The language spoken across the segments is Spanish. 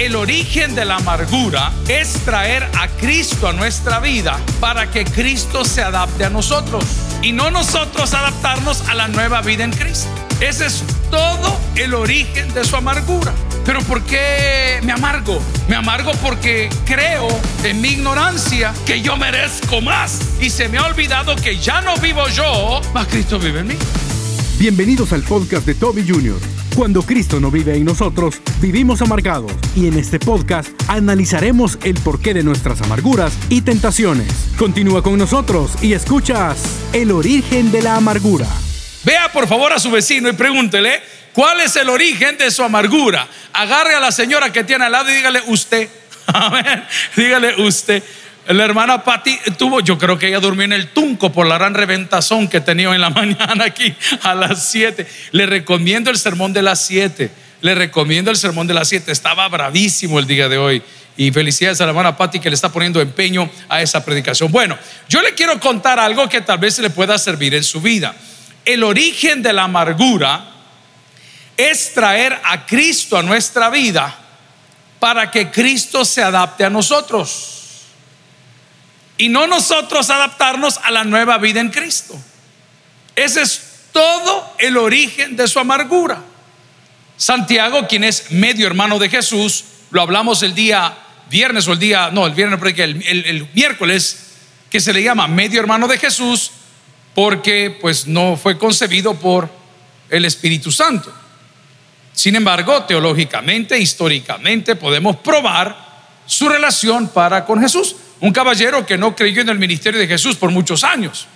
El origen de la amargura es traer a Cristo a nuestra vida para que Cristo se adapte a nosotros y no nosotros adaptarnos a la nueva vida en Cristo. Ese es todo el origen de su amargura. Pero ¿por qué me amargo? Me amargo porque creo en mi ignorancia que yo merezco más. Y se me ha olvidado que ya no vivo yo, más Cristo vive en mí. Bienvenidos al podcast de Toby Jr. Cuando Cristo no vive en nosotros, vivimos amargados. Y en este podcast analizaremos el porqué de nuestras amarguras y tentaciones. Continúa con nosotros y escuchas El origen de la amargura. Vea por favor a su vecino y pregúntele cuál es el origen de su amargura. Agarre a la señora que tiene al lado y dígale usted. Dígale usted. La hermana Patti tuvo, yo creo que ella durmió en el tunco por la gran reventazón que tenía en la mañana aquí a las 7. Le recomiendo el sermón de las 7. Le recomiendo el sermón de las 7. Estaba bravísimo el día de hoy. Y felicidades a la hermana Patti que le está poniendo empeño a esa predicación. Bueno, yo le quiero contar algo que tal vez le pueda servir en su vida. El origen de la amargura es traer a Cristo a nuestra vida para que Cristo se adapte a nosotros y no nosotros adaptarnos a la nueva vida en Cristo. Ese es todo el origen de su amargura. Santiago, quien es medio hermano de Jesús, lo hablamos el día viernes o el día, no, el viernes, porque el, el miércoles, que se le llama medio hermano de Jesús, porque pues no fue concebido por el Espíritu Santo. Sin embargo, teológicamente, históricamente, podemos probar su relación para con Jesús. Un caballero que no creyó en el ministerio de Jesús por muchos años.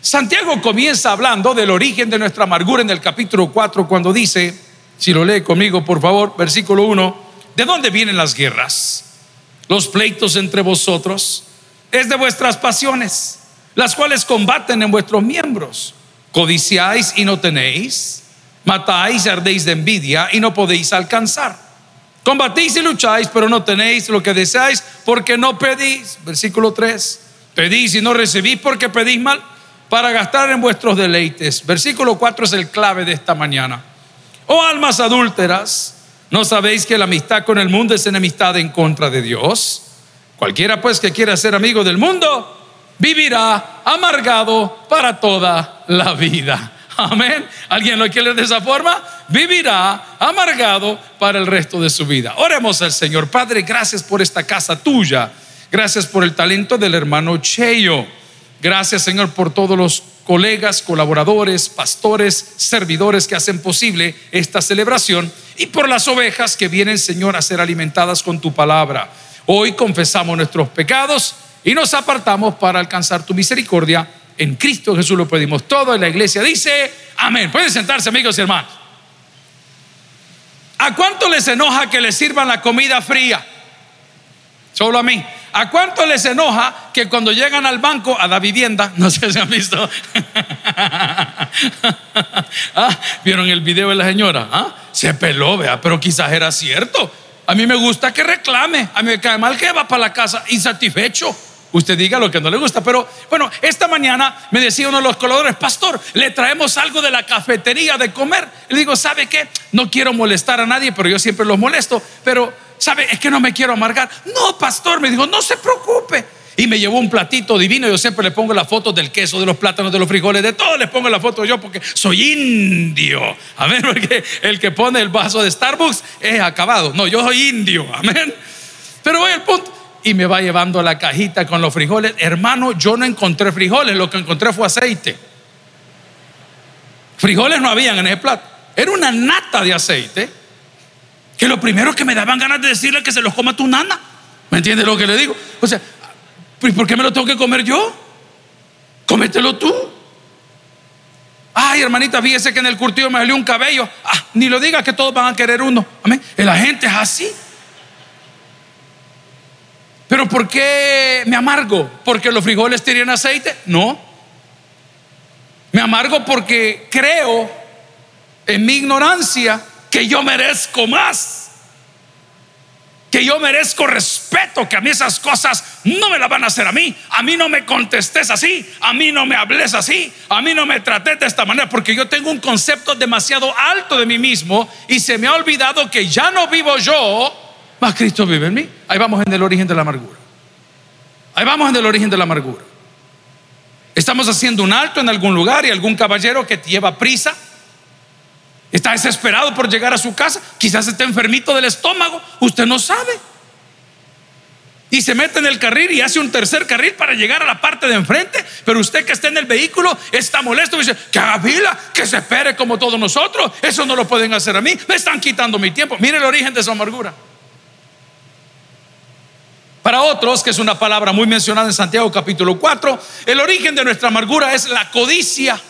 Santiago comienza hablando del origen de nuestra amargura en el capítulo 4 cuando dice, si lo lee conmigo por favor, versículo 1, ¿de dónde vienen las guerras? Los pleitos entre vosotros es de vuestras pasiones, las cuales combaten en vuestros miembros. Codiciáis y no tenéis, matáis y ardéis de envidia y no podéis alcanzar. Combatís y lucháis, pero no tenéis lo que deseáis porque no pedís. Versículo 3. Pedís y no recibís porque pedís mal para gastar en vuestros deleites. Versículo 4 es el clave de esta mañana. Oh almas adúlteras, ¿no sabéis que la amistad con el mundo es enemistad en contra de Dios? Cualquiera pues que quiera ser amigo del mundo, vivirá amargado para toda la vida. Amén. ¿Alguien lo quiere de esa forma? Vivirá amargado para el resto de su vida. Oremos al Señor. Padre, gracias por esta casa tuya. Gracias por el talento del hermano Cheyo. Gracias, Señor, por todos los colegas, colaboradores, pastores, servidores que hacen posible esta celebración y por las ovejas que vienen, Señor, a ser alimentadas con tu palabra. Hoy confesamos nuestros pecados y nos apartamos para alcanzar tu misericordia en Cristo Jesús lo pedimos todo. En la iglesia dice, amén. Pueden sentarse amigos y hermanos. ¿A cuánto les enoja que les sirvan la comida fría? Solo a mí. ¿A cuánto les enoja que cuando llegan al banco a la vivienda, no sé si han visto, ah, vieron el video de la señora, ¿Ah? se peló, vea, pero quizás era cierto. A mí me gusta que reclame, a mí me cae mal que va para la casa insatisfecho. Usted diga lo que no le gusta. Pero bueno, esta mañana me decía uno de los coladores, pastor, le traemos algo de la cafetería de comer. Le digo, ¿sabe qué? No quiero molestar a nadie, pero yo siempre los molesto. Pero, ¿sabe? Es que no me quiero amargar. No, pastor, me dijo, no se preocupe. Y me llevó un platito divino. Yo siempre le pongo la foto del queso, de los plátanos, de los frijoles, de todo le pongo la foto yo porque soy indio. Amén. Porque el que pone el vaso de Starbucks es acabado. No, yo soy indio. Amén. Pero voy al punto y me va llevando la cajita con los frijoles. Hermano, yo no encontré frijoles, lo que encontré fue aceite. Frijoles no habían en ese plato. Era una nata de aceite que lo primero que me daban ganas de decirle que se los coma tu nana. ¿Me entiendes lo que le digo? O sea, ¿por qué me lo tengo que comer yo? Cómetelo tú. Ay, hermanita, fíjese que en el curtido me salió un cabello. Ah, ni lo diga que todos van a querer uno. Amén. La gente es así. Pero ¿por qué me amargo? ¿Porque los frijoles tienen aceite? No. Me amargo porque creo en mi ignorancia que yo merezco más. que yo merezco respeto, que a mí esas cosas no me las van a hacer a mí. A mí no me contestes así, a mí no me hables así, a mí no me trates de esta manera, porque yo tengo un concepto demasiado alto de mí mismo y se me ha olvidado que ya no vivo yo, más Cristo vive en mí. Ahí vamos en el origen de la amargura. Ahí vamos en el origen de la amargura. Estamos haciendo un alto en algún lugar y algún caballero que lleva prisa Está desesperado por llegar a su casa. Quizás está enfermito del estómago. Usted no sabe. Y se mete en el carril y hace un tercer carril para llegar a la parte de enfrente. Pero usted que está en el vehículo está molesto dice, que haga que se espere como todos nosotros. Eso no lo pueden hacer a mí. Me están quitando mi tiempo. Mire el origen de su amargura. Para otros, que es una palabra muy mencionada en Santiago capítulo 4, el origen de nuestra amargura es la codicia.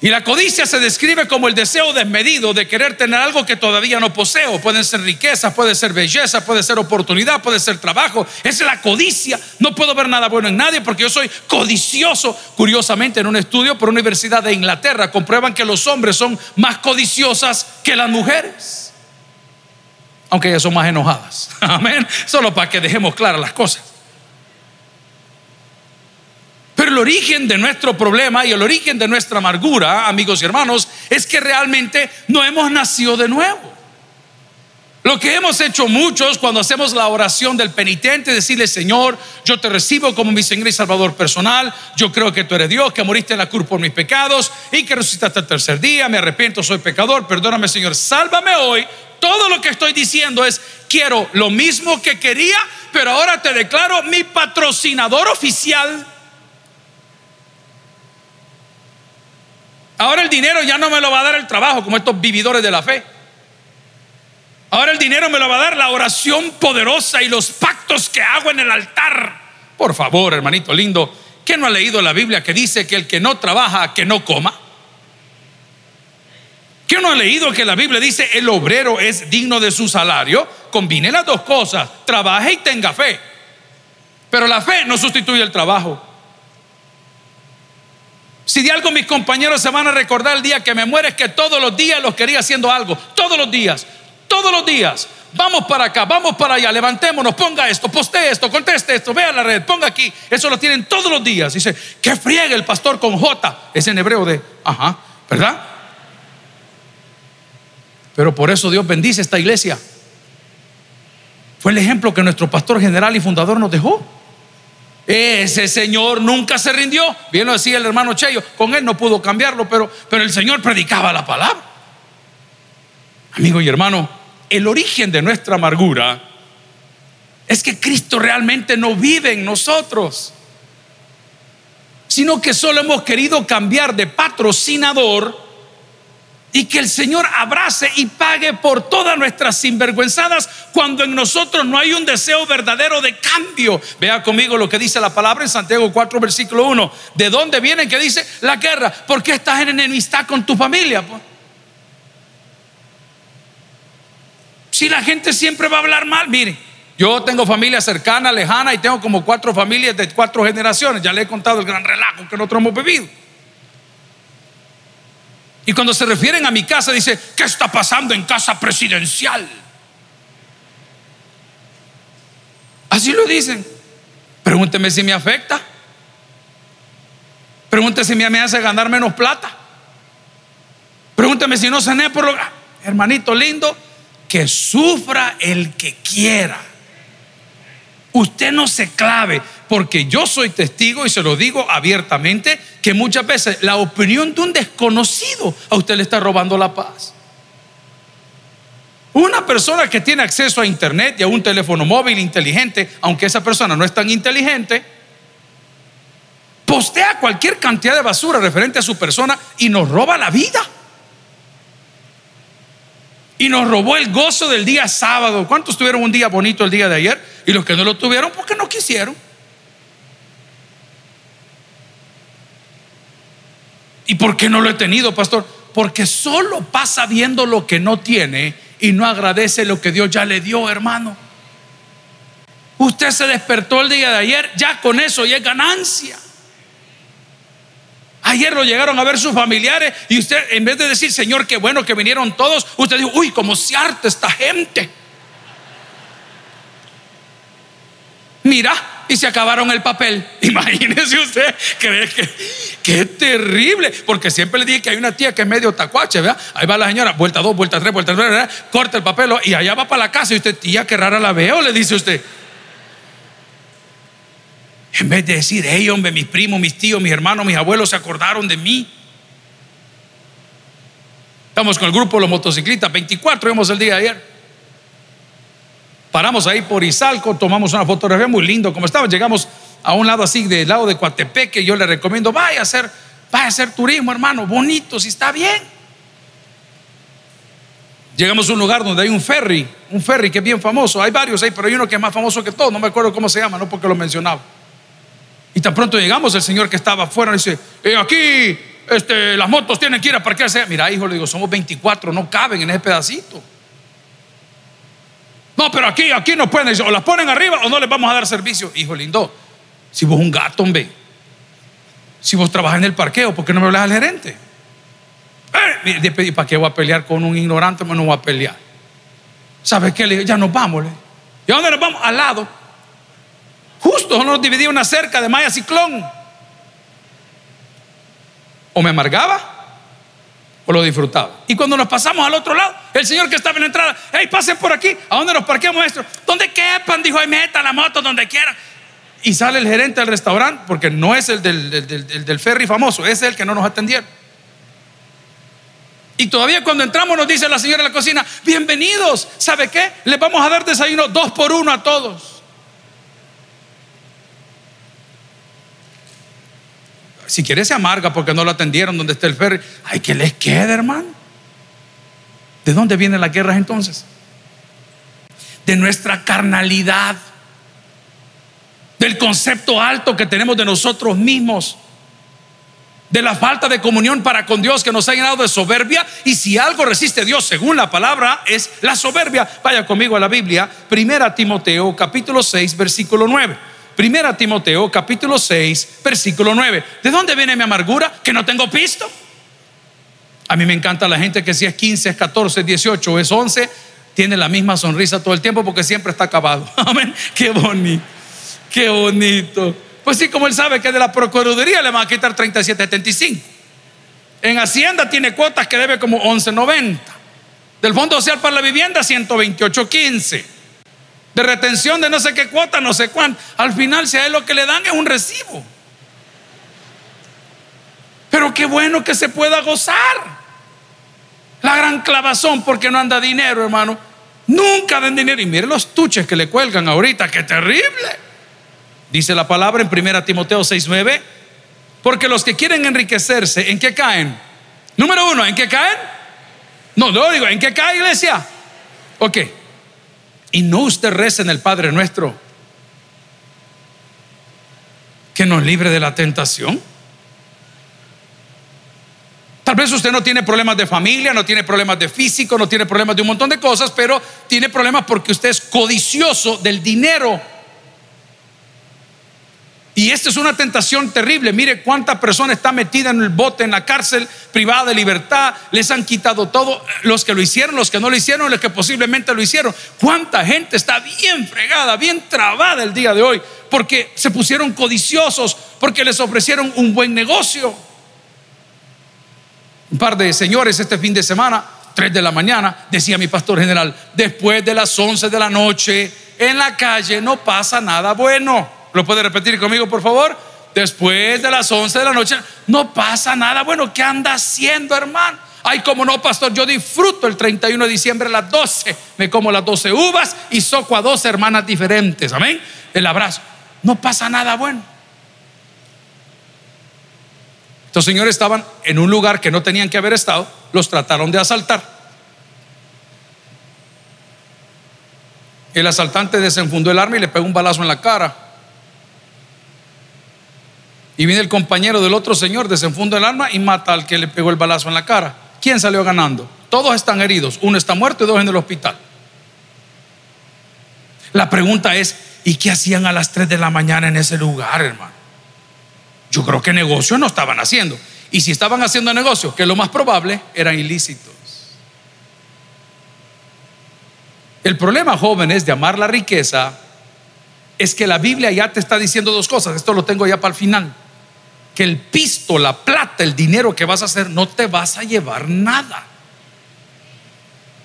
Y la codicia se describe como el deseo desmedido de querer tener algo que todavía no poseo. Pueden ser riqueza, puede ser belleza, puede ser oportunidad, puede ser trabajo. Es la codicia. No puedo ver nada bueno en nadie porque yo soy codicioso. Curiosamente, en un estudio por una universidad de Inglaterra comprueban que los hombres son más codiciosas que las mujeres. Aunque ellas son más enojadas. Amén. Solo para que dejemos claras las cosas. Pero el origen de nuestro problema y el origen de nuestra amargura, amigos y hermanos, es que realmente no hemos nacido de nuevo. Lo que hemos hecho muchos cuando hacemos la oración del penitente, decirle, Señor, yo te recibo como mi Señor y Salvador personal, yo creo que tú eres Dios, que moriste en la cruz por mis pecados y que resucitaste el tercer día, me arrepiento, soy pecador, perdóname Señor, sálvame hoy. Todo lo que estoy diciendo es, quiero lo mismo que quería, pero ahora te declaro mi patrocinador oficial Ahora el dinero ya no me lo va a dar el trabajo, como estos vividores de la fe. Ahora el dinero me lo va a dar la oración poderosa y los pactos que hago en el altar. Por favor, hermanito lindo, ¿qué no ha leído la Biblia que dice que el que no trabaja, que no coma? ¿Qué no ha leído que la Biblia dice el obrero es digno de su salario? Combine las dos cosas, trabaje y tenga fe. Pero la fe no sustituye el trabajo. Si de algo mis compañeros se van a recordar el día que me muere es que todos los días los quería haciendo algo. Todos los días. Todos los días. Vamos para acá, vamos para allá, levantémonos, ponga esto, poste esto, conteste esto, vea la red, ponga aquí. Eso lo tienen todos los días. Dice, que friegue el pastor con J. Es en hebreo de, ajá, ¿verdad? Pero por eso Dios bendice esta iglesia. Fue el ejemplo que nuestro pastor general y fundador nos dejó. Ese Señor nunca se rindió. Bien lo decía el hermano Cheyo, con él no pudo cambiarlo, pero, pero el Señor predicaba la palabra. Amigo y hermano, el origen de nuestra amargura es que Cristo realmente no vive en nosotros, sino que solo hemos querido cambiar de patrocinador y que el Señor abrace y pague por todas nuestras sinvergüenzadas cuando en nosotros no hay un deseo verdadero de cambio. Vea conmigo lo que dice la palabra en Santiago 4, versículo 1. ¿De dónde viene que dice la guerra? ¿Por qué estás en enemistad con tu familia? Si la gente siempre va a hablar mal, mire, yo tengo familia cercana, lejana y tengo como cuatro familias de cuatro generaciones. Ya le he contado el gran relajo que nosotros hemos vivido. Y cuando se refieren a mi casa, dice, ¿qué está pasando en casa presidencial? Así lo dicen. Pregúnteme si me afecta. Pregúnteme si me hace ganar menos plata. Pregúnteme si no cené por lo... Hermanito lindo, que sufra el que quiera. Usted no se clave, porque yo soy testigo y se lo digo abiertamente, que muchas veces la opinión de un desconocido a usted le está robando la paz. Una persona que tiene acceso a internet y a un teléfono móvil inteligente, aunque esa persona no es tan inteligente, postea cualquier cantidad de basura referente a su persona y nos roba la vida. Y nos robó el gozo del día sábado. ¿Cuántos tuvieron un día bonito el día de ayer? Y los que no lo tuvieron, porque no quisieron. ¿Y por qué no lo he tenido, pastor? Porque solo pasa viendo lo que no tiene y no agradece lo que Dios ya le dio, hermano. Usted se despertó el día de ayer, ya con eso ya es ganancia. Ayer lo llegaron a ver sus familiares y usted, en vez de decir, Señor, qué bueno que vinieron todos, usted dijo, uy, cómo se harta esta gente. Mira, y se acabaron el papel. Imagínese usted, que, que, que terrible, porque siempre le dije que hay una tía que es medio tacuache, ¿verdad? Ahí va la señora, vuelta dos, vuelta tres, vuelta tres, corta el papel y allá va para la casa y usted, tía, qué rara la veo, le dice usted. En vez de decir, hey, hombre, mis primos, mis tíos, mis hermanos, mis abuelos se acordaron de mí. Estamos con el grupo de los motociclistas, 24 vimos el día de ayer. Paramos ahí por Izalco, tomamos una fotografía muy lindo como estaba. Llegamos a un lado así, del lado de Coatepeque. Yo le recomiendo, vaya a hacer, vaya a hacer turismo, hermano, bonito, si está bien. Llegamos a un lugar donde hay un ferry, un ferry que es bien famoso. Hay varios ahí, pero hay uno que es más famoso que todos. No me acuerdo cómo se llama, no porque lo mencionaba. Y tan pronto llegamos, el señor que estaba afuera dice: eh, Aquí este, las motos tienen que ir a parquearse. Mira, hijo, le digo: Somos 24, no caben en ese pedacito. No, pero aquí, aquí no pueden. O las ponen arriba o no les vamos a dar servicio. Hijo lindo, si vos un gato, hombre. Si vos trabajas en el parqueo, ¿por qué no me hablas al gerente? Eh, ¿Para qué voy a pelear con un ignorante? No voy a pelear. ¿Sabes qué? Le dije, ya nos vamos. ¿Y a dónde nos vamos? Al lado. Justo nos dividía una cerca de Maya Ciclón. O me amargaba lo disfrutaba. Y cuando nos pasamos al otro lado, el señor que estaba en la entrada, hey, pasen por aquí, ¿a dónde nos parqueamos esto? Donde quepan, dijo, ahí meta la moto donde quieran. Y sale el gerente del restaurante, porque no es el del, del ferry famoso, es el que no nos atendieron. Y todavía cuando entramos nos dice la señora de la cocina, bienvenidos, ¿sabe qué? Les vamos a dar desayuno dos por uno a todos. Si quiere se amarga porque no lo atendieron donde está el ferry. Ay, que les queda, hermano. ¿De dónde vienen las guerras entonces? De nuestra carnalidad. Del concepto alto que tenemos de nosotros mismos. De la falta de comunión para con Dios que nos ha llenado de soberbia. Y si algo resiste Dios, según la palabra, es la soberbia. Vaya conmigo a la Biblia. Primera Timoteo capítulo 6, versículo 9. Primera Timoteo capítulo 6, versículo 9. ¿De dónde viene mi amargura? Que no tengo pisto. A mí me encanta la gente que si es 15, es 14, 18 es 11, tiene la misma sonrisa todo el tiempo porque siempre está acabado. Amén. Qué bonito. Qué bonito. Pues sí, como él sabe que de la Procuraduría le van a quitar 37.75. En Hacienda tiene cuotas que debe como 11.90. Del Fondo Social para la Vivienda 128.15 de retención de no sé qué cuota, no sé cuánto. Al final, si a él lo que le dan es un recibo. Pero qué bueno que se pueda gozar. La gran clavazón porque no anda dinero, hermano. Nunca den dinero. Y mire los tuches que le cuelgan ahorita, qué terrible. Dice la palabra en 1 Timoteo 6:9. Porque los que quieren enriquecerse, ¿en qué caen? Número uno, ¿en qué caen? No, no digo, ¿en qué cae iglesia? Ok, y no usted reza en el Padre nuestro que nos libre de la tentación. Tal vez usted no tiene problemas de familia, no tiene problemas de físico, no tiene problemas de un montón de cosas, pero tiene problemas porque usted es codicioso del dinero. Y esta es una tentación terrible. Mire cuánta persona está metida en el bote, en la cárcel privada de libertad. Les han quitado todo. Los que lo hicieron, los que no lo hicieron, los que posiblemente lo hicieron. Cuánta gente está bien fregada, bien trabada el día de hoy. Porque se pusieron codiciosos, porque les ofrecieron un buen negocio. Un par de señores este fin de semana, 3 de la mañana, decía mi pastor general, después de las 11 de la noche, en la calle no pasa nada bueno. ¿Lo puede repetir conmigo, por favor? Después de las 11 de la noche, no pasa nada. Bueno, ¿qué anda haciendo, hermano? Ay, como no, pastor, yo disfruto el 31 de diciembre a las 12. Me como las 12 uvas y soco a dos hermanas diferentes. Amén. El abrazo. No pasa nada bueno. Estos señores estaban en un lugar que no tenían que haber estado. Los trataron de asaltar. El asaltante desenfundó el arma y le pegó un balazo en la cara. Y viene el compañero del otro señor, desenfunda el arma y mata al que le pegó el balazo en la cara. ¿Quién salió ganando? Todos están heridos. Uno está muerto y dos en el hospital. La pregunta es, ¿y qué hacían a las 3 de la mañana en ese lugar, hermano? Yo creo que negocio no estaban haciendo. Y si estaban haciendo negocio, que lo más probable, eran ilícitos. El problema, jóvenes, de amar la riqueza es que la Biblia ya te está diciendo dos cosas. Esto lo tengo ya para el final. El pisto, la plata, el dinero que vas a hacer, no te vas a llevar nada.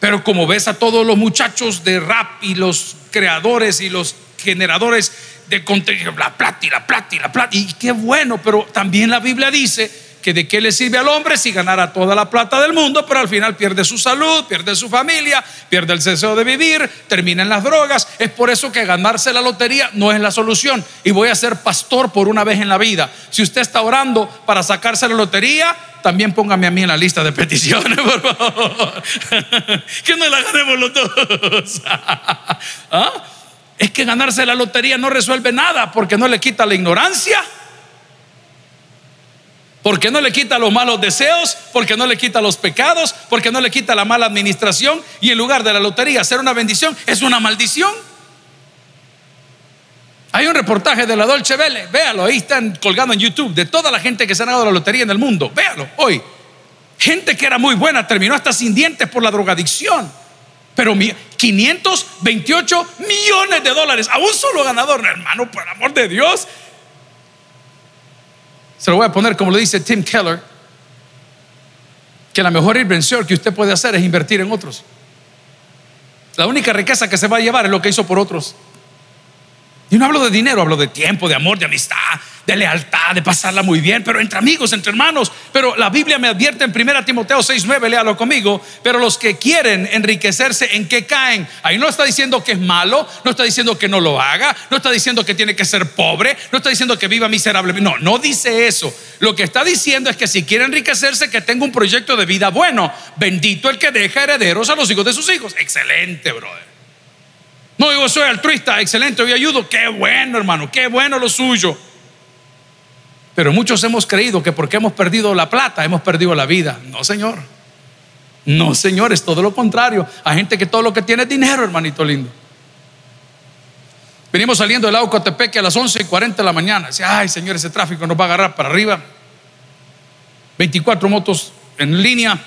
Pero como ves a todos los muchachos de rap y los creadores y los generadores de contenido, la plata y la plata y la plata, y qué bueno, pero también la Biblia dice que de qué le sirve al hombre si ganara toda la plata del mundo, pero al final pierde su salud, pierde su familia, pierde el deseo de vivir, termina en las drogas. Es por eso que ganarse la lotería no es la solución. Y voy a ser pastor por una vez en la vida. Si usted está orando para sacarse la lotería, también póngame a mí en la lista de peticiones, por favor. que no la ganemos los dos. ¿Ah? Es que ganarse la lotería no resuelve nada porque no le quita la ignorancia porque no le quita los malos deseos, porque no le quita los pecados, porque no le quita la mala administración y en lugar de la lotería ser una bendición, es una maldición. Hay un reportaje de la Dolce Vele, véalo, ahí están colgando en YouTube, de toda la gente que se ha ganado la lotería en el mundo, véalo hoy. Gente que era muy buena terminó hasta sin dientes por la drogadicción. Pero 528 millones de dólares a un solo ganador, hermano, por amor de Dios. Se lo voy a poner como lo dice Tim Keller, que la mejor inversión que usted puede hacer es invertir en otros. La única riqueza que se va a llevar es lo que hizo por otros. Y no hablo de dinero, hablo de tiempo, de amor, de amistad, de lealtad, de pasarla muy bien, pero entre amigos, entre hermanos. Pero la Biblia me advierte en 1 Timoteo 6:9, léalo conmigo. Pero los que quieren enriquecerse, ¿en qué caen? Ahí no está diciendo que es malo, no está diciendo que no lo haga, no está diciendo que tiene que ser pobre, no está diciendo que viva miserable. No, no dice eso. Lo que está diciendo es que si quiere enriquecerse, que tenga un proyecto de vida bueno. Bendito el que deja herederos a los hijos de sus hijos. Excelente, brother. No, yo soy altruista, excelente, hoy ayudo. Qué bueno, hermano, qué bueno lo suyo. Pero muchos hemos creído que porque hemos perdido la plata, hemos perdido la vida. No, Señor. No, Señor, es todo lo contrario. Hay gente que todo lo que tiene es dinero, hermanito lindo. Venimos saliendo del Aucotepeque a las 11 y 40 de la mañana. Dice, ay, Señor, ese tráfico nos va a agarrar para arriba. 24 motos en línea.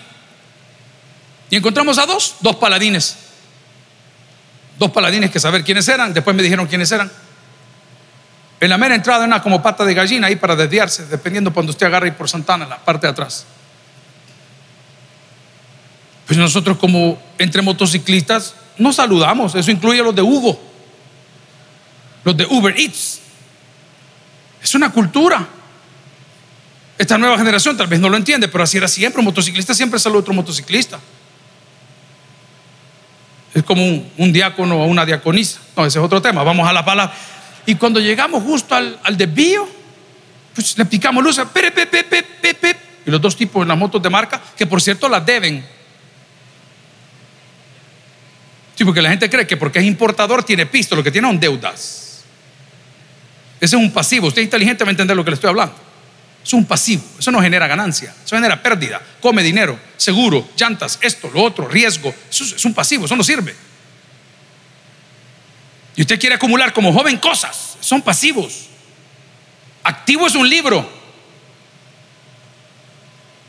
Y encontramos a dos, dos paladines dos paladines que saber quiénes eran, después me dijeron quiénes eran. En la mera entrada una como pata de gallina ahí para desviarse, dependiendo cuando usted agarre por Santana, la parte de atrás. Pues nosotros como entre motociclistas nos saludamos, eso incluye a los de Hugo, los de Uber Eats. Es una cultura. Esta nueva generación tal vez no lo entiende, pero así era siempre. Un motociclista siempre saluda a otro motociclista. Es como un, diácono o una diaconisa. No, ese es otro tema. Vamos a la palabra. Y cuando llegamos justo al, desvío, pues le picamos luz. y los dos tipos en las motos de marca, que por cierto las deben. Sí, porque la gente cree que porque es importador tiene pisto, lo que tiene son deudas. Ese es un pasivo. Usted es inteligente, va a entender lo que le estoy hablando. Es un pasivo, eso no genera ganancia, eso genera pérdida, come dinero, seguro, llantas, esto, lo otro, riesgo. Es un pasivo, eso no sirve. Y usted quiere acumular como joven cosas, son pasivos. Activo es un libro.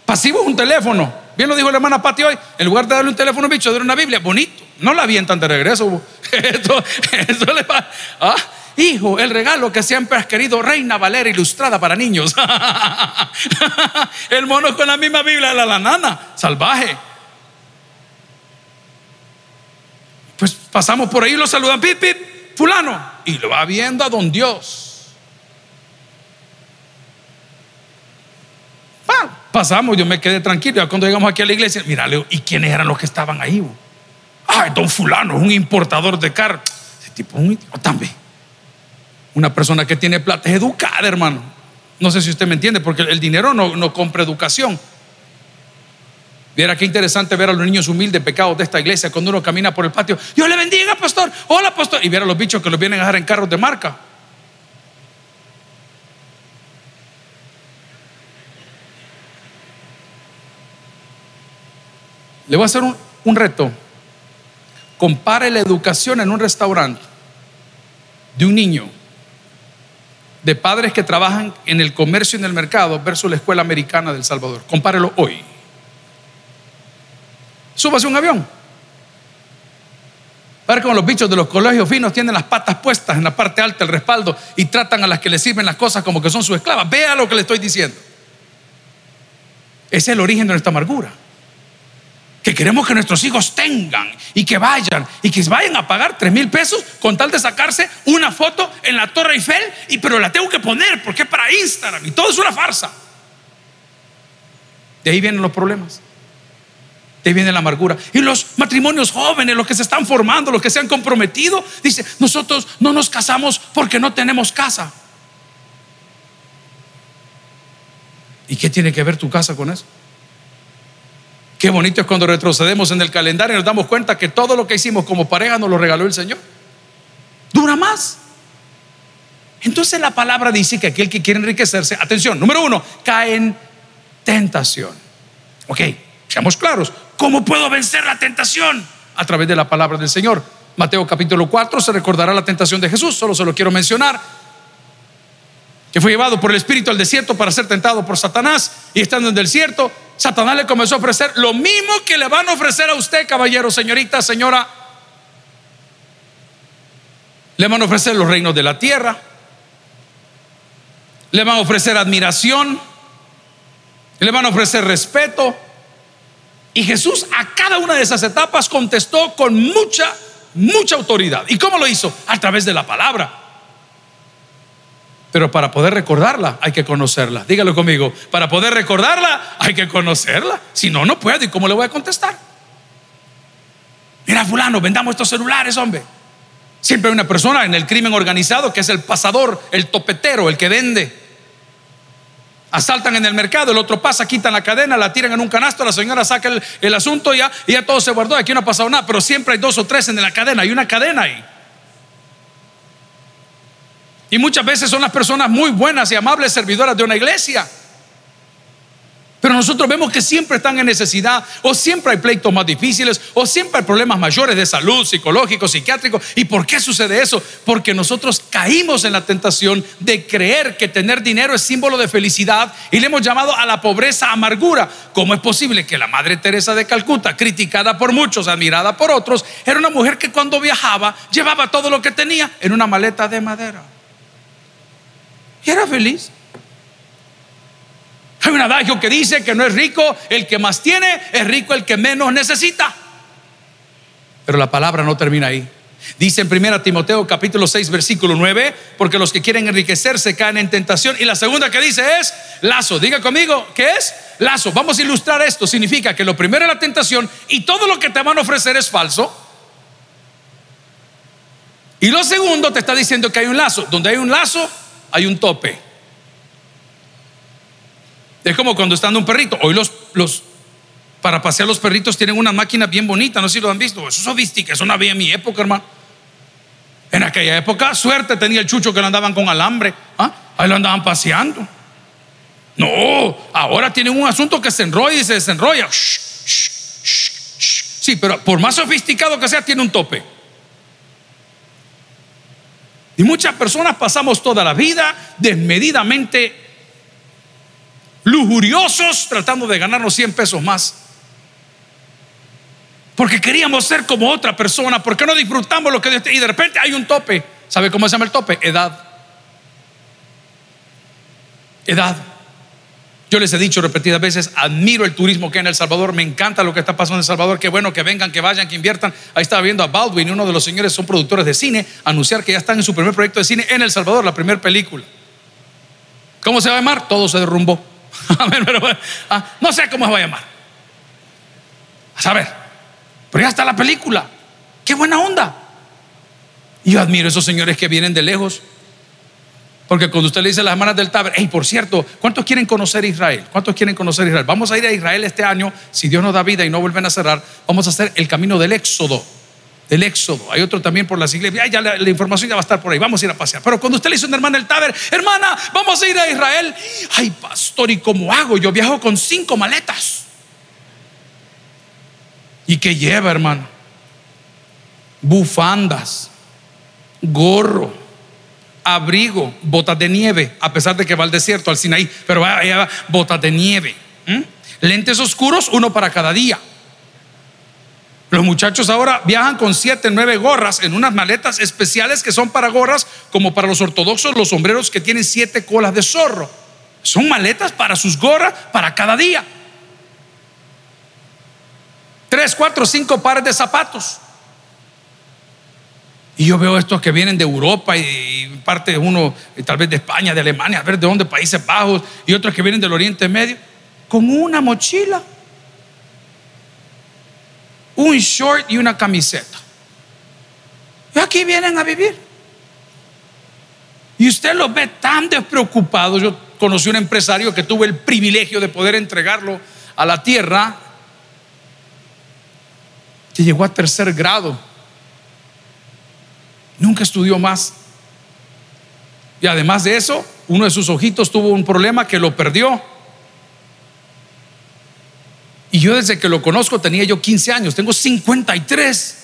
Pasivo es un teléfono. Bien lo dijo la hermana Pati hoy. En lugar de darle un teléfono, bicho, darle una Biblia. Bonito. No la avientan de regreso. Eso, le va. ¿Ah? Hijo, el regalo que siempre has querido, Reina Valera ilustrada para niños. el mono con la misma Biblia de la, la nana, salvaje. Pues pasamos por ahí y lo saludan, pip, pip, fulano. Y lo va viendo a don Dios. pasamos, yo me quedé tranquilo. Cuando llegamos aquí a la iglesia, mira, ¿y quiénes eran los que estaban ahí? Ay, don fulano, un importador de carros. Ese tipo, un, también. Una persona que tiene plata es educada, hermano. No sé si usted me entiende, porque el dinero no, compra educación. Viera qué interesante ver a los niños humildes, pecados de esta iglesia, cuando uno camina por el patio. Dios le bendiga, pastor. Hola, pastor. Y viera los bichos que los vienen a dejar en carros de marca. Le voy a hacer un, un reto. Compare la educación en un restaurante de un niño de padres que trabajan en el comercio y en el mercado versus la escuela americana del Salvador. Compárelo hoy. Súbase un avión. A ver como los bichos de los colegios finos tienen las patas puestas en la parte alta, el respaldo, y tratan a las que les sirven las cosas como que son sus esclavas. Vea lo que le estoy diciendo. Ese es el origen de nuestra amargura. Que queremos que nuestros hijos tengan y que vayan y que vayan a pagar tres mil pesos con tal de sacarse una foto en la Torre Eiffel, y pero la tengo que poner porque es para Instagram y todo es una farsa. De ahí vienen los problemas. Ahí viene la amargura. Y los matrimonios jóvenes, los que se están formando, los que se han comprometido, dice, nosotros no nos casamos porque no tenemos casa. ¿Y qué tiene que ver tu casa con eso? Qué bonito es cuando retrocedemos en el calendario y nos damos cuenta que todo lo que hicimos como pareja nos lo regaló el Señor. Dura más. Entonces la palabra dice que aquel que quiere enriquecerse, atención, número uno, cae en tentación. Ok, seamos claros. ¿Cómo puedo vencer la tentación? A través de la palabra del Señor. Mateo capítulo 4 se recordará la tentación de Jesús, solo se lo quiero mencionar. Que fue llevado por el Espíritu al desierto para ser tentado por Satanás y estando en el desierto, Satanás le comenzó a ofrecer lo mismo que le van a ofrecer a usted, caballero, señorita, señora. Le van a ofrecer los reinos de la tierra. Le van a ofrecer admiración le van a ofrecer respeto. Y Jesús a cada una de esas etapas contestó con mucha, mucha autoridad. ¿Y cómo lo hizo? A través de la palabra. Pero para poder recordarla hay que conocerla. Dígalo conmigo. Para poder recordarla hay que conocerla. Si no, no puedo. ¿Y cómo le voy a contestar? Mira, fulano, vendamos estos celulares, hombre. Siempre hay una persona en el crimen organizado que es el pasador, el topetero, el que vende. Asaltan en el mercado, el otro pasa, quitan la cadena, la tiran en un canasto, la señora saca el, asunto ya, y ya todo se guardó, aquí no ha pasado nada, pero siempre hay dos o tres en la cadena, hay una cadena ahí. Y muchas veces son las personas muy buenas y amables servidoras de una iglesia. Pero nosotros vemos que siempre están en necesidad, o siempre hay pleitos más difíciles, o siempre hay problemas mayores de salud, psicológicos, psiquiátricos. ¿Y por qué sucede eso? Porque nosotros caímos en la tentación de creer que tener dinero es símbolo de felicidad y le hemos llamado a la pobreza amargura. ¿Cómo es posible que la Madre Teresa de Calcuta, criticada por muchos, admirada por otros, era una mujer que cuando viajaba llevaba todo lo que tenía en una maleta de madera? Y era feliz. Hay un adagio que dice que no es rico el que más tiene, es rico el que menos necesita. Pero la palabra no termina ahí. Dice en 1 Timoteo capítulo 6 versículo 9, porque los que quieren enriquecerse caen en tentación. Y la segunda que dice es lazo. Diga conmigo, ¿qué es? Lazo. Vamos a ilustrar esto. Significa que lo primero es la tentación y todo lo que te van a ofrecer es falso. Y lo segundo te está diciendo que hay un lazo. Donde hay un lazo, hay un tope. Es como cuando está un perrito. Hoy los, los, para pasear los perritos tienen una máquina bien bonita, no sé si lo han visto. Eso es sofística, eso no había en mi época, hermano. En aquella época, suerte tenía el chucho que lo andaban con alambre. ¿ah? Ahí lo andaban paseando. No, ahora tienen un asunto que se enrolla y se desenrolla. Sí, pero por más sofisticado que sea, tiene un tope. Y muchas personas pasamos toda la vida desmedidamente lujuriosos tratando de ganarnos 100 pesos más. Porque queríamos ser como otra persona, porque no disfrutamos lo que Dios Y de repente hay un tope. ¿Sabe cómo se llama el tope? Edad. Edad. Yo les he dicho repetidas veces, admiro el turismo que hay en El Salvador, me encanta lo que está pasando en El Salvador, qué bueno que vengan, que vayan, que inviertan. Ahí estaba viendo a Baldwin, uno de los señores son productores de cine, anunciar que ya están en su primer proyecto de cine en El Salvador, la primera película. ¿Cómo se va a llamar? Todo se derrumbó. Ah, no sé cómo se va a llamar. A saber, pero ya está la película. Qué buena onda. Y yo admiro a esos señores que vienen de lejos. Porque cuando usted le dice a las hermanas del Taber, hey, por cierto, ¿cuántos quieren conocer Israel? ¿Cuántos quieren conocer Israel? Vamos a ir a Israel este año, si Dios nos da vida y no vuelven a cerrar, vamos a hacer el camino del Éxodo del Éxodo. Hay otro también por las iglesias. ya la, información ya va a estar por ahí. Vamos a ir a pasear. Pero cuando usted le dice a una hermana el Taber, hermana, vamos a ir a Israel. Ay, pastor, ¿y cómo hago? Yo viajo con cinco maletas. ¿Y qué lleva, hermano? Bufandas, gorro, abrigo, botas de nieve, a pesar de que va al desierto, al Sinaí, pero va, botas de nieve. Lentes oscuros, uno para cada día Los muchachos ahora viajan con siete, nueve gorras en unas maletas especiales que son para gorras, como para los ortodoxos, los sombreros que tienen siete colas de zorro. Son maletas para sus gorras para cada día. Tres, cuatro, cinco pares de zapatos. Y yo veo estos que vienen de Europa y, parte de uno, tal vez de España, de Alemania, a ver de dónde, Países Bajos, y otros que vienen del Oriente Medio, con una mochila, un short y una camiseta. Y aquí vienen a vivir. Y usted los ve tan despreocupados. Yo conocí un empresario que tuvo el privilegio de poder entregarlo a la tierra, que llegó a tercer grado Nunca estudió más. Y además de eso, uno de sus ojitos tuvo un problema que lo perdió. Y yo desde que lo conozco tenía yo 15 años, tengo 53.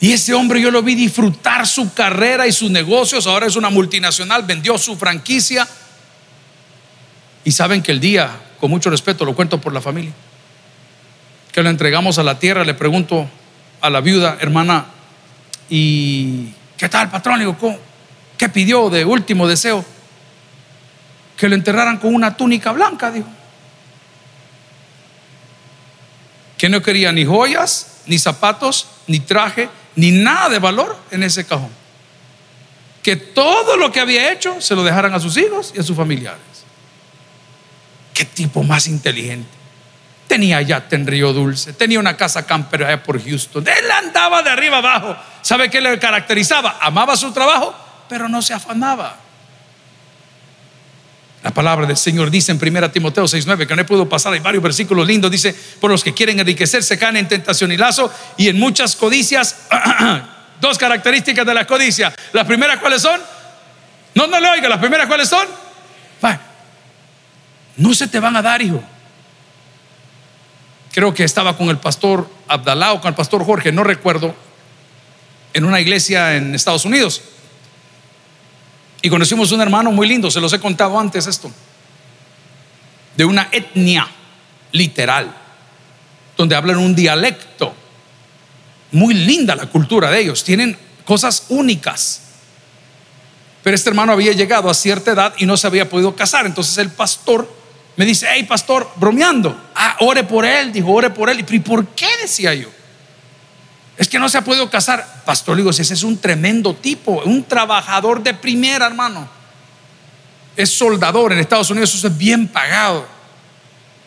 Y ese hombre yo lo vi disfrutar su carrera y sus negocios. Ahora es una multinacional, vendió su franquicia. Y saben que el día, con mucho respeto, lo cuento por la familia, que lo entregamos a la tierra, le pregunto a la viuda, hermana, ¿Y qué tal, patrón? Digo, ¿qué pidió de último deseo? Que lo enterraran con una túnica blanca, dijo. Que no quería ni joyas, ni zapatos, ni traje, ni nada de valor en ese cajón. Que todo lo que había hecho se lo dejaran a sus hijos y a sus familiares. Qué tipo más inteligente. Tenía yate en Río Dulce, tenía una casa camper allá por Houston. Él andaba de arriba abajo. ¿Sabe qué le caracterizaba? Amaba su trabajo, pero no se afanaba. La palabra del Señor dice en 1 Timoteo 6:9, que no podido pasar, hay varios versículos lindos, dice, por los que quieren enriquecerse caen en tentación y lazo y en muchas codicias. Dos características de la codicia. Las primeras cuáles son? No, no le oiga, las primeras cuáles son? No se te van a dar, hijo creo que estaba con el pastor Abdalá o con el pastor Jorge, no recuerdo, en una iglesia en Estados Unidos. Y conocimos un hermano muy lindo, se los he contado antes esto, de una etnia literal, donde hablan un dialecto. Muy linda la cultura de ellos, tienen cosas únicas. Pero este hermano había llegado a cierta edad y no se había podido casar, entonces el pastor me dice, hey pastor, bromeando. Ah, ore por él, dijo, ore por él. ¿Y por qué decía yo? Es que no se ha podido casar. Pastor, digo, ese es un tremendo tipo, un trabajador de primera, hermano. Es soldador en Estados Unidos, eso es bien pagado.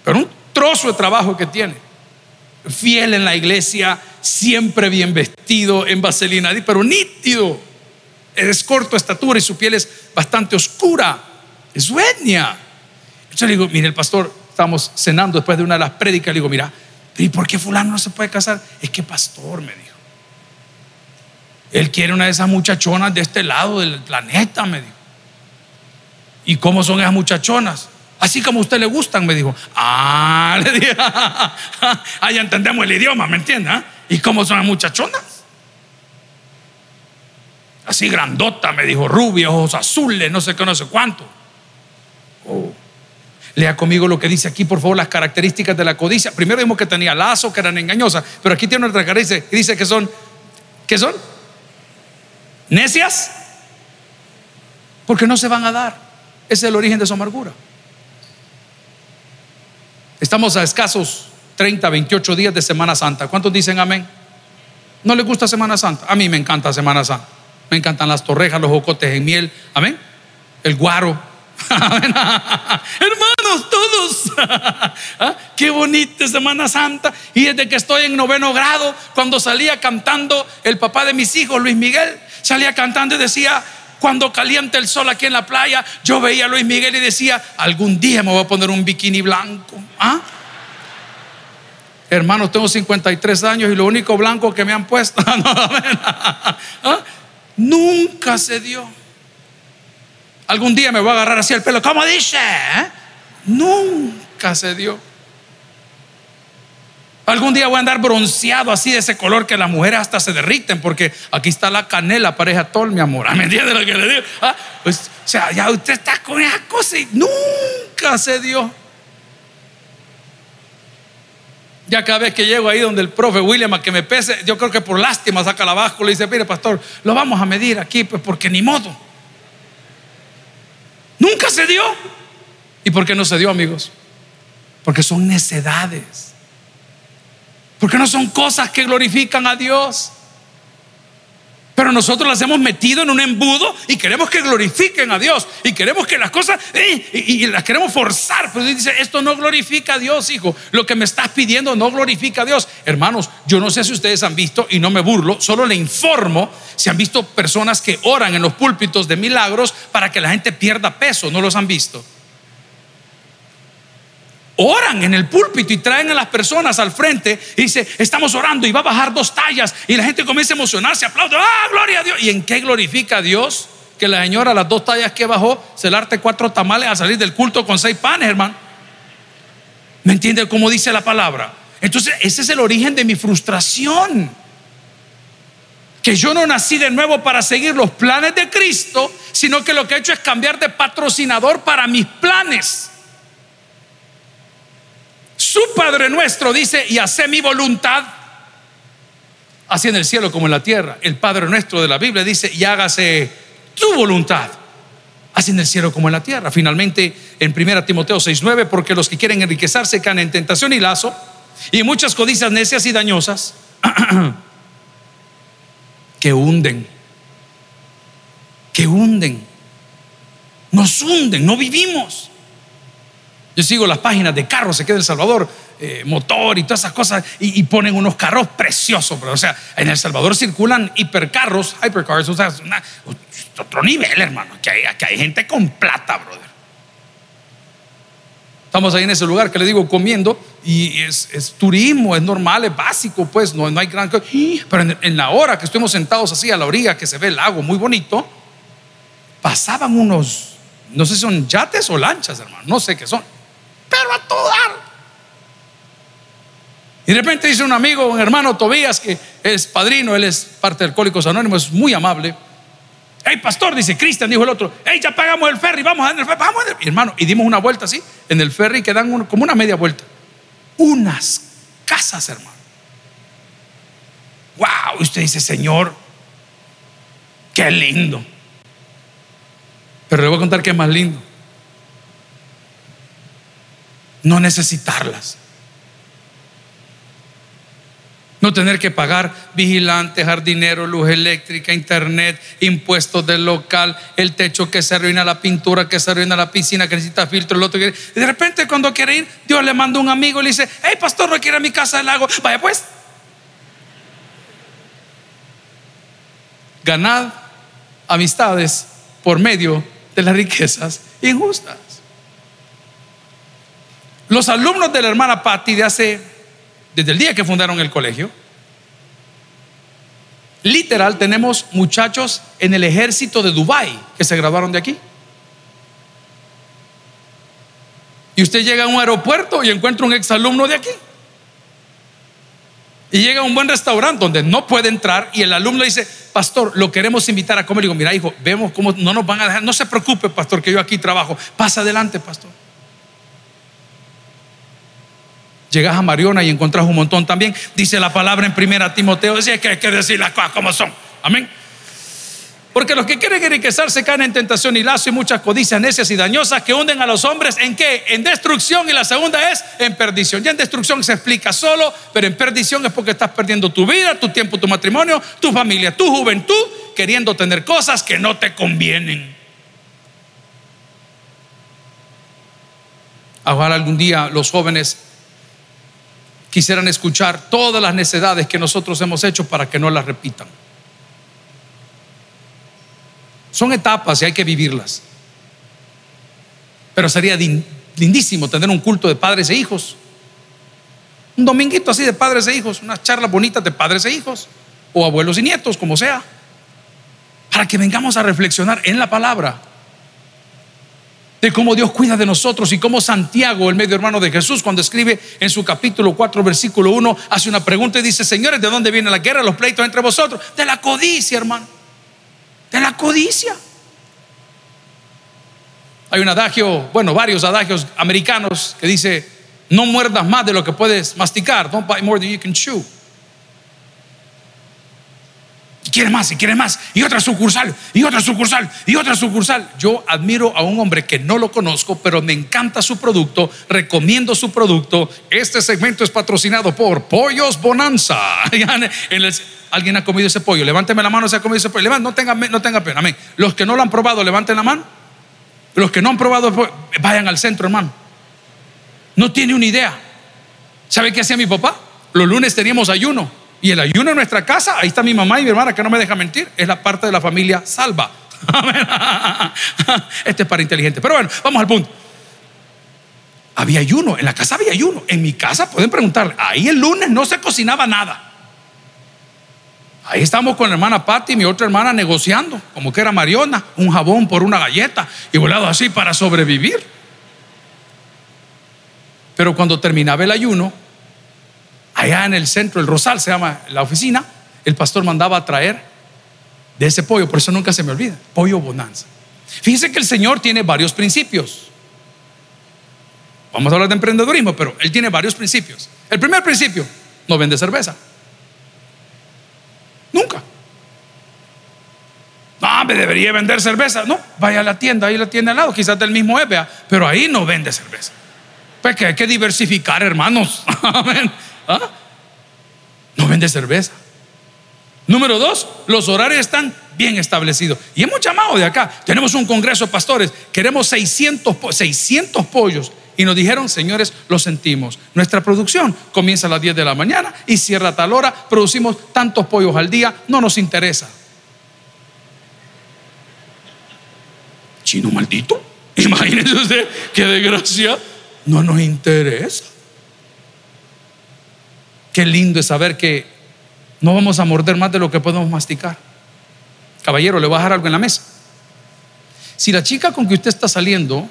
Pero un trozo de trabajo que tiene. Fiel en la iglesia, siempre bien vestido, en vaselina, pero nítido. Es corto estatura y su piel es bastante oscura. Es su etnia. Yo le digo, mire, el pastor, estamos cenando después de una de las prédicas, le digo, mira, ¿y por qué fulano no se puede casar? Es que pastor, me dijo. Él quiere una de esas muchachonas de este lado del planeta, me dijo. ¿Y cómo son esas muchachonas? Así como a usted le gustan, me dijo. Ah, le dije, ah, ya entendemos el idioma, ¿me entiende? Ah? ¿Y cómo son las muchachonas? Así grandota, me dijo, rubia, ojos azules, no sé qué, no sé cuánto. Lea conmigo lo que dice aquí, por favor, las características de la codicia. Primero vimos que tenía lazo, que eran engañosas, pero aquí tiene otra característica y dice que son, ¿qué son? Necias, porque no se van a dar. Ese es el origen de su amargura. Estamos a escasos 30, 28 días de Semana Santa. ¿Cuántos dicen amén? ¿No les gusta Semana Santa? A mí me encanta Semana Santa. Me encantan las torrejas, los jocotes en miel. Amén. El guaro. Hermanos, todos. ¿Ah? Qué bonita Semana Santa. Y desde que estoy en noveno grado, cuando salía cantando el papá de mis hijos, Luis Miguel, salía cantando y decía, cuando calienta el sol aquí en la playa, yo veía a Luis Miguel y decía, algún día me voy a poner un bikini blanco. ¿Ah? Hermanos, tengo 53 años y lo único blanco que me han puesto, ¿Ah? nunca se dio. Algún día me voy a agarrar así el pelo. ¿Cómo dice? ¿Eh? Nunca se dio. Algún día voy a andar bronceado así de ese color que las mujeres hasta se derriten porque aquí está la canela, pareja tol, mi amor. ¿Me entiende lo que le digo? ¿Ah? Pues, o sea, ya usted está con esa cosa y nunca se dio. Ya cada vez que llego ahí donde el profe William a que me pese, yo creo que por lástima saca la báscula y dice, mire pastor, lo vamos a medir aquí, pues porque ni modo. Nunca se dio. ¿Y por qué no se dio, amigos? Porque son necedades. Porque no son cosas que glorifican a Dios. Pero nosotros las hemos metido en un embudo y queremos que glorifiquen a Dios. Y queremos que las cosas, y, las queremos forzar. Pero dice, esto no glorifica a Dios, hijo. Lo que me estás pidiendo no glorifica a Dios. Hermanos, yo no sé si ustedes han visto, y no me burlo, solo le informo si han visto personas que oran en los púlpitos de milagros para que la gente pierda peso. ¿No los han visto? Oran en el púlpito y traen a las personas al frente y dice, estamos orando y va a bajar dos tallas y la gente comienza a emocionarse, aplaude, ah, gloria a Dios. ¿Y en qué glorifica a Dios? Que la señora las dos tallas que bajó se arte cuatro tamales a salir del culto con seis panes, hermano. ¿Me entiende cómo dice la palabra? Entonces, ese es el origen de mi frustración. Que yo no nací de nuevo para seguir los planes de Cristo, sino que lo que he hecho es cambiar de patrocinador para mis planes. Su Padre nuestro dice, y hace mi voluntad, así en el cielo como en la tierra. El Padre nuestro de la Biblia dice, y hágase tu voluntad, así en el cielo como en la tierra. Finalmente, en 1 Timoteo 6:9, porque los que quieren enriquecerse caen en tentación y lazo, y muchas codicias necias y dañosas que hunden, que hunden, nos hunden, no vivimos. Yo sigo las páginas de carros, se queda El Salvador, eh, motor y todas esas cosas, y, ponen unos carros preciosos, pero o sea, en El Salvador circulan hipercarros, hypercars, o sea, otro nivel, hermano, que hay, que hay gente con plata, brother. Estamos ahí en ese lugar que le digo comiendo y es, turismo, es normal, es básico, pues no, no hay gran. Pero en, en, la hora que estuvimos sentados así a la orilla, que se ve el lago muy bonito, pasaban unos, no sé si son yates o lanchas, hermano, no sé qué son pero a todo Y de repente dice un amigo, un hermano Tobías, que es padrino, él es parte del Cólicos Anónimos, es muy amable. Hey, pastor, dice Cristian, dijo el otro, hey, ya pagamos el ferry, vamos a el ferry, vamos a hermano, y dimos una vuelta así, en el ferry que dan como una media vuelta. Unas casas, hermano. Wow, usted dice, Señor, qué lindo. Pero le voy a contar qué es más lindo no necesitarlas. No tener que pagar vigilante, jardinero, luz eléctrica, internet, impuestos del local, el techo que se arruina, la pintura que se arruina, la piscina que necesita filtro, el otro que... Y de repente cuando quiere ir, Dios le manda un amigo y le dice, hey pastor, no quiere mi casa del lago. Vaya pues. Ganad amistades por medio de las riquezas injustas. Los alumnos de la hermana Patty de hace, desde el día que fundaron el colegio, literal tenemos muchachos en el ejército de Dubai que se graduaron de aquí. Y usted llega a un aeropuerto y encuentra un exalumno de aquí. Y llega a un buen restaurante donde no puede entrar y el alumno dice, pastor, lo queremos invitar a comer. Y digo, mira, hijo, vemos cómo no nos van a dejar. No se preocupe, pastor, que yo aquí trabajo. Pasa adelante, pastor. Llegas a Mariona y encontrás un montón también. Dice la palabra en primera Timoteo, decía que hay que decir las cosas como son. Amén. Porque los que quieren enriquecerse caen en tentación y lazo y muchas codicias necias y dañosas que hunden a los hombres en qué? En destrucción y la segunda es en perdición. Ya en destrucción se explica solo, pero en perdición es porque estás perdiendo tu vida, tu tiempo, tu matrimonio, tu familia, tu juventud, queriendo tener cosas que no te convienen. Ojalá algún día los jóvenes quisieran escuchar todas las necedades que nosotros hemos hecho para que no las repitan. Son etapas y hay que vivirlas. Pero sería lindísimo tener un culto de padres e hijos. Un dominguito así de padres e hijos, unas charlas bonitas de padres e hijos, o abuelos y nietos, como sea, para que vengamos a reflexionar en la palabra de cómo Dios cuida de nosotros y cómo Santiago, el medio hermano de Jesús, cuando escribe en su capítulo 4, versículo 1, hace una pregunta y dice, señores, ¿de dónde viene la guerra, los pleitos entre vosotros? De la codicia, hermano. De la codicia. Hay un adagio, bueno, varios adagios americanos que dice, No muerdas más de lo que puedes masticar. Don't bite more than you can chew. Y quieres más, y quieres más, y otra sucursal, y otra sucursal, y otra sucursal. Yo admiro a un hombre que no lo conozco, pero me encanta su producto, recomiendo su producto. Este segmento es patrocinado por Pollos Bonanza. ¿Alguien ha comido ese pollo? Levánteme la mano si ha comido ese pollo. no tenga, no tenga pena, amén. Los que no lo han probado, levanten la mano. Los que no han probado, vayan al centro, hermano. No tiene una idea. ¿Sabe qué hacía mi papá? Los lunes teníamos ayuno. Y el ayuno en nuestra casa, ahí está mi mamá y mi hermana, que no me deja mentir, es la parte de la familia salva. Este es para inteligente. Pero bueno, vamos al punto. Había ayuno, en la casa había ayuno. En mi casa pueden preguntarle, ahí el lunes no se cocinaba nada. Ahí estamos con la hermana Patti y mi otra hermana negociando, como que era Mariona, un jabón por una galleta y volado así para sobrevivir. Pero cuando terminaba el ayuno, allá en el centro, el Rosal se llama la oficina, el pastor mandaba a traer de ese pollo, por eso nunca se me olvida, pollo bonanza. Fíjese que el Señor tiene varios principios. Vamos a hablar de emprendedurismo, pero Él tiene varios principios. El primer principio, no vende cerveza. Nunca. No, me debería vender cerveza. No, vaya a la tienda, ahí la tienda al lado, quizás del mismo EPA, pero ahí no vende cerveza. Pues que hay que diversificar, hermanos. ¿Ah? No vende cerveza. Número dos, los horarios están bien establecidos. Y hemos llamado de acá. Tenemos un congreso de pastores. Queremos 600, 600 pollos. Y nos dijeron, señores, lo sentimos. Nuestra producción comienza a las 10 de la mañana y cierra a tal hora. Producimos tantos pollos al día. No nos interesa. Chino maldito. Imagínense usted qué desgracia. No nos interesa. Qué lindo es saber que no vamos a morder más de lo que podemos masticar. Caballero, le voy a dejar algo en la mesa. Si la chica con que usted está saliendo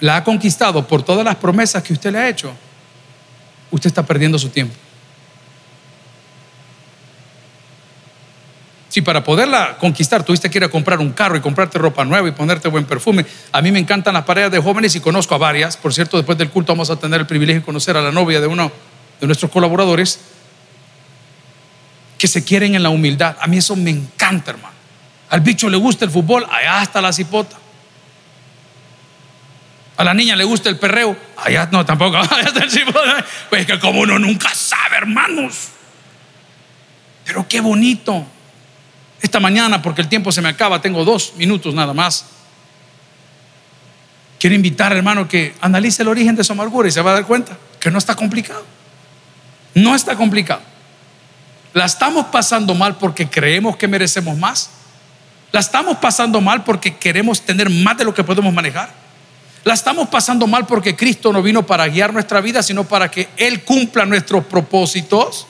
la ha conquistado por todas las promesas que usted le ha hecho, usted está perdiendo su tiempo. Si para poderla conquistar tuviste que ir a comprar un carro y comprarte ropa nueva y ponerte buen perfume, a mí me encantan las parejas de jóvenes y conozco a varias. Por cierto, después del culto vamos a tener el privilegio de conocer a la novia de uno de nuestros colaboradores que se quieren en la humildad. A mí eso me encanta, hermano. Al bicho le gusta el fútbol, allá está la cipota. A la niña le gusta el perreo, allá no, tampoco, allá está el cipota. Pues que como uno nunca sabe, hermanos. Pero qué bonito esta mañana, porque el tiempo se me acaba, tengo dos minutos nada más. Quiero invitar, hermano, que analice el origen de su amargura y se va a dar cuenta que no está complicado. No está complicado. La estamos pasando mal porque creemos que merecemos más. La estamos pasando mal porque queremos tener más de lo que podemos manejar. La estamos pasando mal porque Cristo no vino para guiar nuestra vida, sino para que Él cumpla nuestros propósitos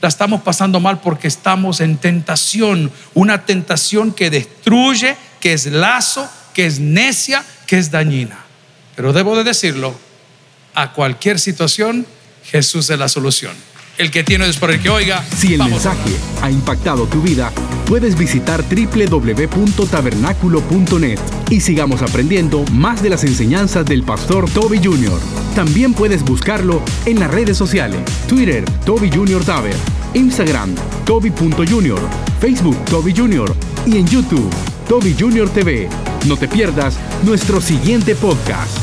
la estamos pasando mal porque estamos en tentación, una tentación que destruye, que es lazo, que es necia, que es dañina. Pero debo de decirlo, a cualquier situación Jesús es la solución. El que tiene es por el que oiga. Si el mensaje ha impactado tu vida, puedes visitar www.tabernaculo.net y sigamos aprendiendo más de las enseñanzas del pastor Toby Jr. También puedes buscarlo en las redes sociales, Twitter, Toby Jr. Taber, Instagram, Toby.Jr., Facebook, Toby Jr. y en YouTube, Toby Jr. TV. No te pierdas nuestro siguiente podcast.